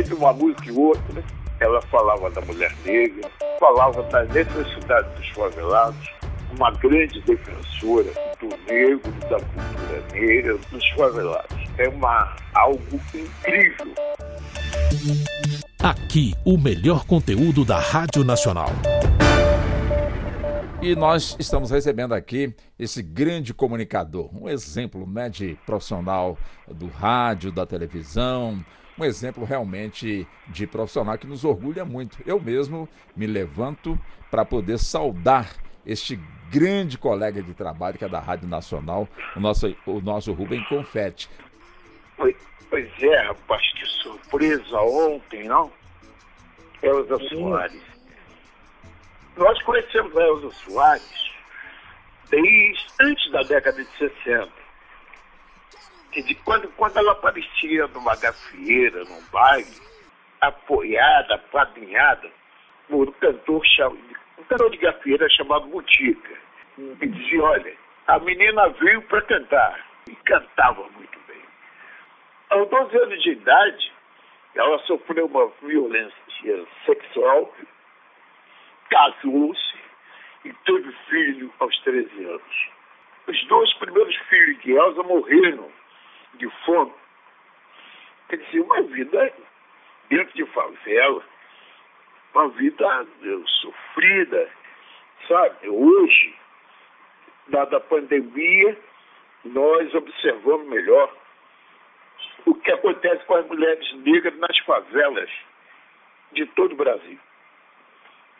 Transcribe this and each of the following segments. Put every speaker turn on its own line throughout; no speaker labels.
entre uma música e outra, ela falava da mulher negra, falava da necessidade dos favelados, uma grande defensora do negro, da cultura negra, dos favelados. É uma, algo incrível.
Aqui, o melhor conteúdo da Rádio Nacional.
E nós estamos recebendo aqui esse grande comunicador, um exemplo né, de profissional do rádio, da televisão, um exemplo realmente de profissional que nos orgulha muito. Eu mesmo me levanto para poder saudar este grande colega de trabalho que é da Rádio Nacional, o nosso, o nosso Rubem Confetti.
Pois, pois é, rapaz, que surpresa ontem, não? Elza Soares nós conhecemos a Elza Soares desde antes da década de 60. Que de quando, quando ela aparecia numa gafieira, num baile, apoiada, apadrinhada por um cantor, um cantor de gafieira chamado Mutica. E dizia, olha, a menina veio para cantar. E cantava muito bem. Aos 12 anos de idade, ela sofreu uma violência sexual casou-se e teve filho aos 13 anos. Os dois primeiros filhos de Elsa morreram de fome. Quer dizer, uma vida dentro de favela, uma vida sofrida, sabe? Hoje, dada a pandemia, nós observamos melhor o que acontece com as mulheres negras nas favelas de todo o Brasil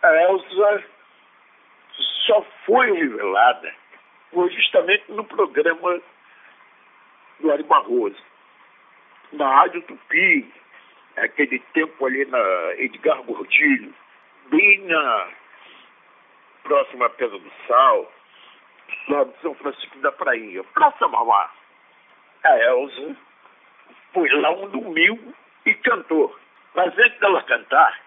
a Elsa só foi revelada justamente no programa do Ari Barroso. Na Rádio Tupi, aquele tempo ali na Edgar Gordilho, bem na próxima Pedra do Sal, lá de São Francisco da Praia, Praça Mauá. A Elza foi lá um domingo e cantou. Mas antes dela cantar,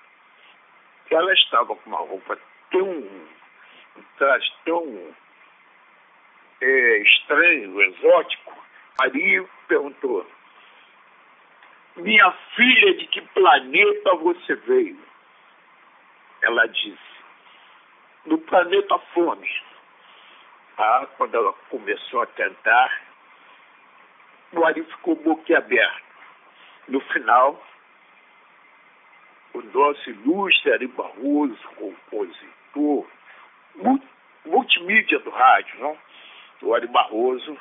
ela estava com uma roupa tão, um traje tão é, estranho, exótico. Maria perguntou, minha filha, de que planeta você veio? Ela disse, do planeta Fome. Ah, quando ela começou a cantar, o Ari ficou boquiaberto. No final, o nosso ilustre Ari Barroso, compositor, multimídia do rádio, não? o Ari Barroso,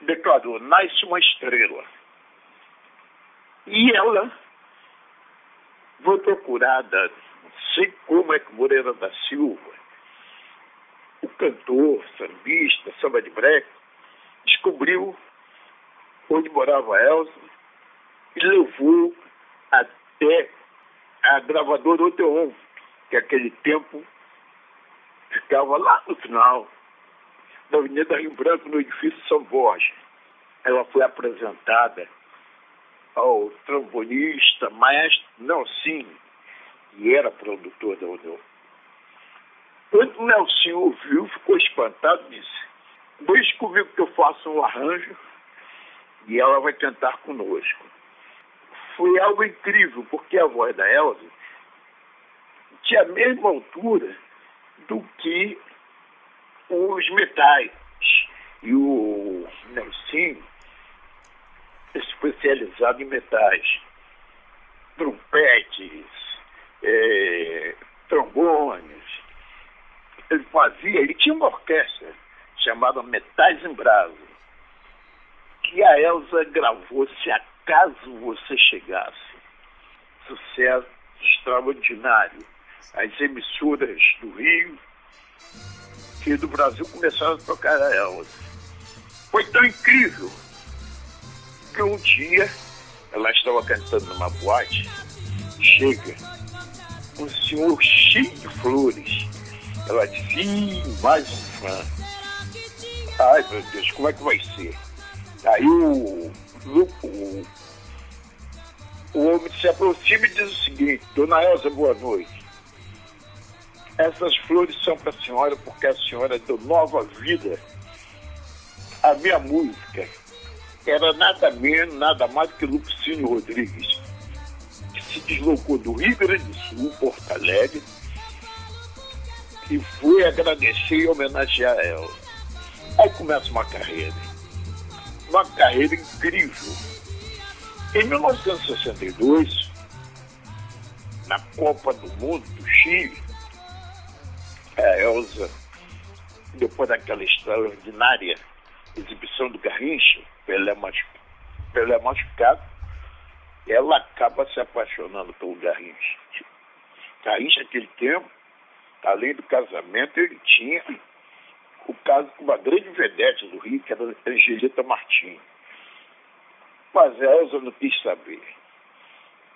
declarou, nasce uma estrela. E ela foi procurada, não sei como é que Moreira da Silva, o cantor, sambista, samba de breque, descobriu onde morava Elsa e levou até a gravadora Oteon, que aquele tempo ficava lá no final da Avenida Rio Branco, no edifício São Borges. Ela foi apresentada ao trombonista, maestro Nelsinho, que era produtor da Odeon. Quando o Nelsinho ouviu, ficou espantado e disse, deixe comigo que eu faço um arranjo e ela vai cantar conosco foi algo incrível, porque a voz da Elza tinha a mesma altura do que os metais. E o Nelson, especializado em metais, trompetes, é, trombones. Ele fazia, ele tinha uma orquestra chamada Metais em Brasa, que a Elza gravou se a caso você chegasse. Sucesso extraordinário. As emissoras do Rio e do Brasil começaram a tocar elas. Foi tão incrível que um dia ela estava cantando numa boate, chega um senhor cheio de flores. Ela disse, mais um fã. Ai meu Deus, como é que vai ser? Aí o o, o homem se aproxima e diz o seguinte, Dona Elza, boa noite. Essas flores são para a senhora porque a senhora deu nova vida à minha música. era nada menos, nada mais que Lupicínio Rodrigues, que se deslocou do Rio Grande do Sul, Porto Alegre, e foi agradecer e homenagear ela. Aí começa uma carreira, uma carreira incrível. Em 1962, na Copa do Mundo do Chile, a Elza, depois daquela extraordinária exibição do Garrincha, Pelé, machucado, Pelé machucado, ela acaba se apaixonando pelo Garrincha. Garrincha, naquele tempo, além do casamento, ele tinha o caso com uma grande vedete do Rio, que era Angelita Martins. Mas Elza não quis saber.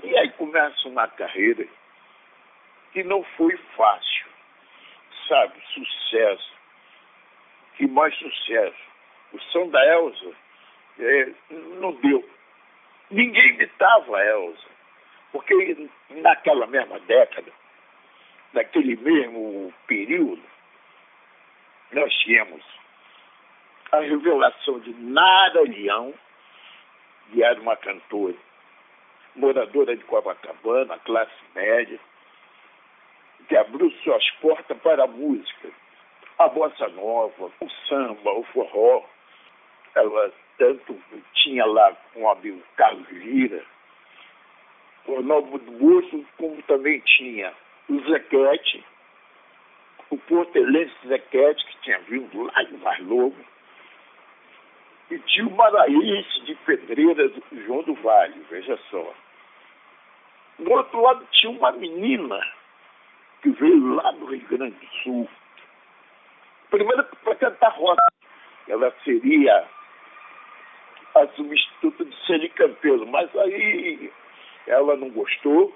E aí começa uma carreira que não foi fácil, sabe? Sucesso. E mais sucesso. O som da Elza é, não deu. Ninguém imitava a Elza. Porque naquela mesma década, naquele mesmo período, nós tínhamos a revelação de Nara Leão, que era uma cantora, moradora de Copacabana, classe média, que abriu suas portas para a música, a bossa nova, o samba, o forró. Ela tanto tinha lá com o amigo Carlos Lira, o Novo do Bolso, como também tinha o Zequete, o portelense Zequete, que tinha vindo lá de Mais Lobo, e tinha o Maraíce de Pedreira do João do Vale, veja só. Do outro lado tinha uma menina que veio lá do Rio Grande do Sul. Primeiro para cantar rock. Ela seria a substituta de Celi Campelo, mas aí ela não gostou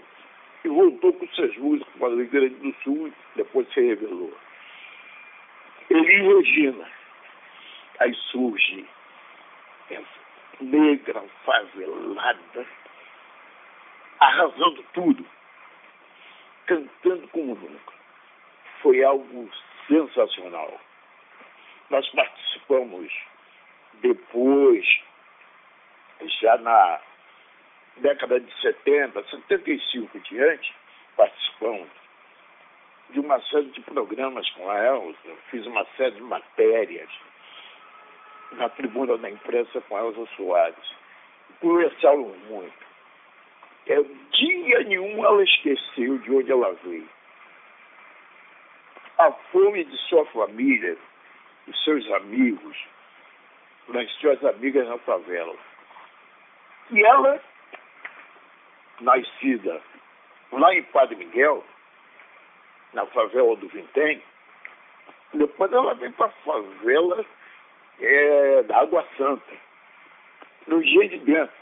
e voltou com suas músicas para o Rio Grande do Sul e depois se revelou. Eli Regina. Aí surge essa negra, favelada, arrasando tudo, cantando como nunca. Foi algo sensacional. Nós participamos depois, já na década de 70, 75 e diante, participamos de uma série de programas com a Elza, fiz uma série de matérias na tribuna da imprensa com a Elza Soares. Conversávamos muito. É, dia nenhum ela esqueceu de onde ela veio. A fome de sua família, dos seus amigos, das suas amigas na favela. E ela nascida lá em Padre Miguel, na favela do Vintém, depois ela vem para a favela é, da Água Santa, no dia de dentro.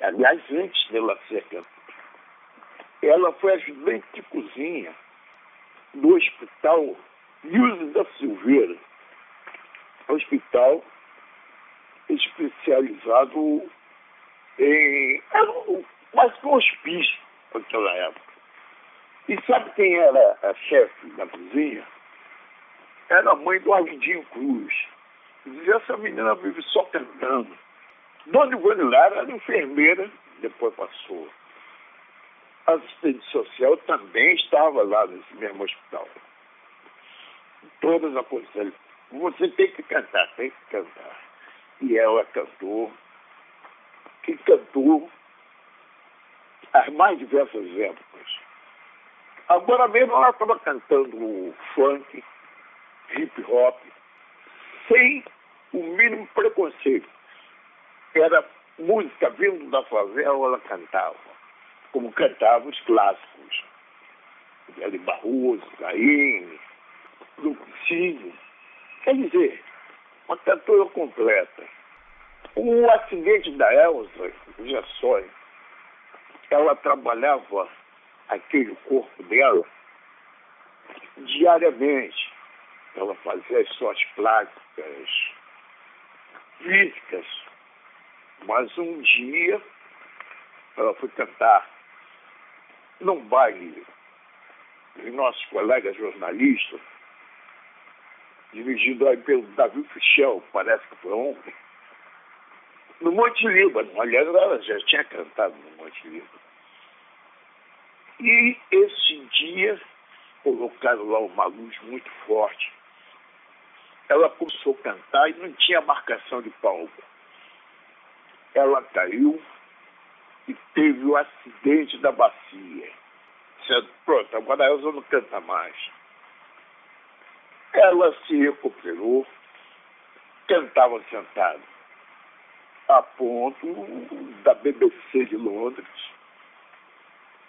Aliás, antes dela ser cantora. Ela foi ajudante de cozinha do Hospital Nilson da Silveira, hospital especializado em. Era um mas com hospício naquela época. E sabe quem era a chefe da cozinha? Era a mãe do Arlindinho Cruz. Dizia, essa menina vive só cantando. Dona Ivone Lara era enfermeira, depois passou. A assistente social também estava lá nesse mesmo hospital. Todas aconselham, você tem que cantar, tem que cantar. E ela cantou, que cantou as mais diversas épocas. Agora mesmo ela estava cantando funk, hip hop, sem o mínimo preconceito. Era música vindo da favela, ela cantava, como cantava os clássicos. Eli Barroso, Caíme, Lucicínio. Quer dizer, uma cantora completa. O acidente da Elza, já só, ela trabalhava aquele corpo dela diariamente. Ela fazia as suas práticas físicas. Mas um dia ela foi cantar num baile de nossos colegas jornalistas, dirigido aí pelo Davi Fichel, parece que foi ontem. No Monte Líbano. Aliás, ela já tinha cantado no Monte Líbano. E esse dia colocaram lá uma luz muito forte. Ela começou a cantar e não tinha marcação de palco. Ela caiu e teve o acidente da bacia. Dizendo, pronto, agora a Elza não canta mais. Ela se recuperou, cantava sentada, a ponto da BBC de Londres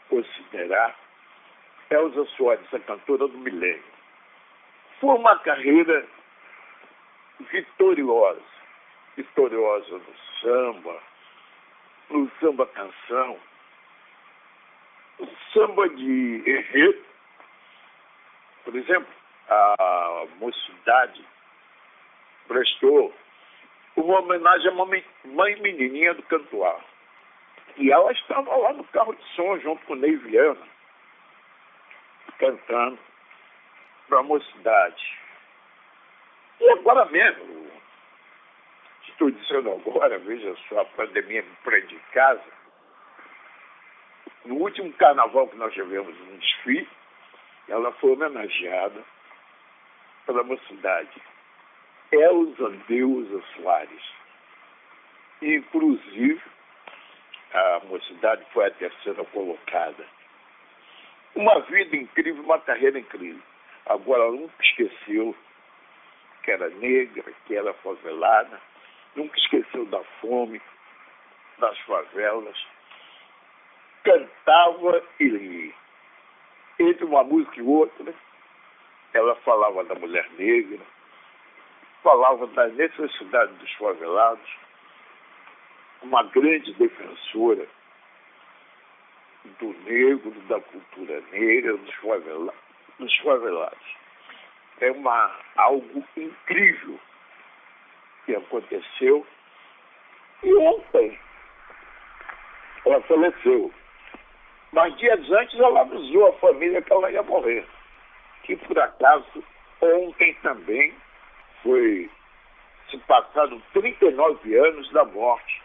considerar Elza Soares a cantora do milênio. Foi uma carreira vitoriosa, vitoriosa no samba, no samba canção, no samba de enredo, por exemplo, a mocidade prestou uma homenagem à mãe, mãe menininha do Cantuar. E ela estava lá no carro de som junto com o Ney Viana, cantando para a mocidade. E agora mesmo, estou dizendo agora, veja só, a pandemia me prende em casa. No último carnaval que nós tivemos um desfile, ela foi homenageada pela mocidade. Elza Deusa Soares. Inclusive, a mocidade foi a terceira colocada. Uma vida incrível, uma carreira incrível. Agora, ela nunca esqueceu que era negra, que era favelada, nunca esqueceu da fome, das favelas. Cantava e, entre uma música e outra, ela falava da mulher negra, falava da necessidade dos favelados, uma grande defensora do negro, da cultura negra, dos, dos favelados. É uma, algo incrível que aconteceu. E ontem ela faleceu. Mas dias antes ela avisou a família que ela ia morrer. Que por acaso ontem também foi se passaram 39 anos da morte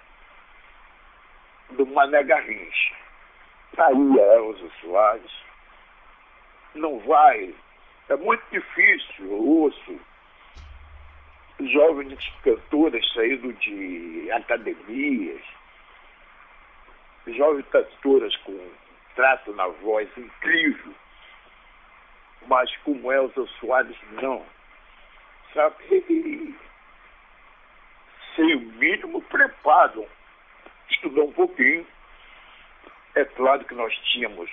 do Mané Garrincha. Aí a Elza Soares. Não vai. É muito difícil, eu ouço jovens cantoras saindo de academias, jovens cantoras com trato na voz incrível, mas como Elza Soares, não. Sabe? Sem o mínimo preparo estudar um pouquinho. É claro que nós tínhamos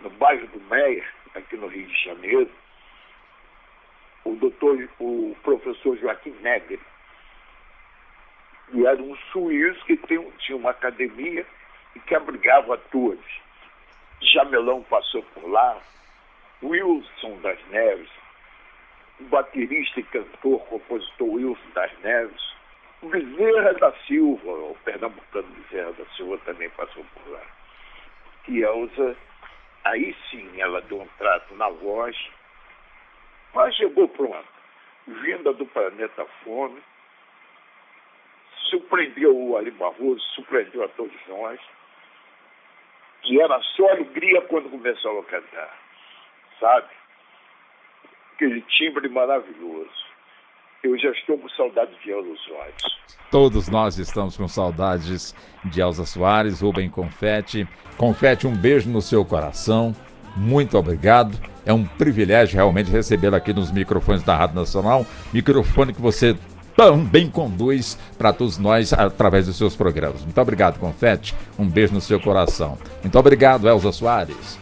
no bairro do Meia, aqui no Rio de Janeiro, o doutor, o professor Joaquim Negre, e era um suíço que tem, tinha uma academia e que abrigava todos. Jamelão passou por lá, Wilson das Neves, baterista e cantor, compositor Wilson das Neves, o Bezerra da Silva, o pernambucano Bezerra da Silva também passou por lá. E Elza, aí sim ela deu um trato na voz, mas chegou pronto. Vinda do planeta Fome, surpreendeu o Ali Barroso, surpreendeu a todos nós, que era só alegria quando começou a cantar, sabe? Aquele timbre maravilhoso. Eu já estou com saudade de Elza Soares.
Todos nós estamos com saudades de Elza Soares, Rubem Confete. Confete, um beijo no seu coração. Muito obrigado. É um privilégio realmente recebê-la aqui nos microfones da Rádio Nacional. Microfone que você também conduz para todos nós através dos seus programas. Muito obrigado, Confete. Um beijo no seu coração. Muito obrigado, Elza Soares.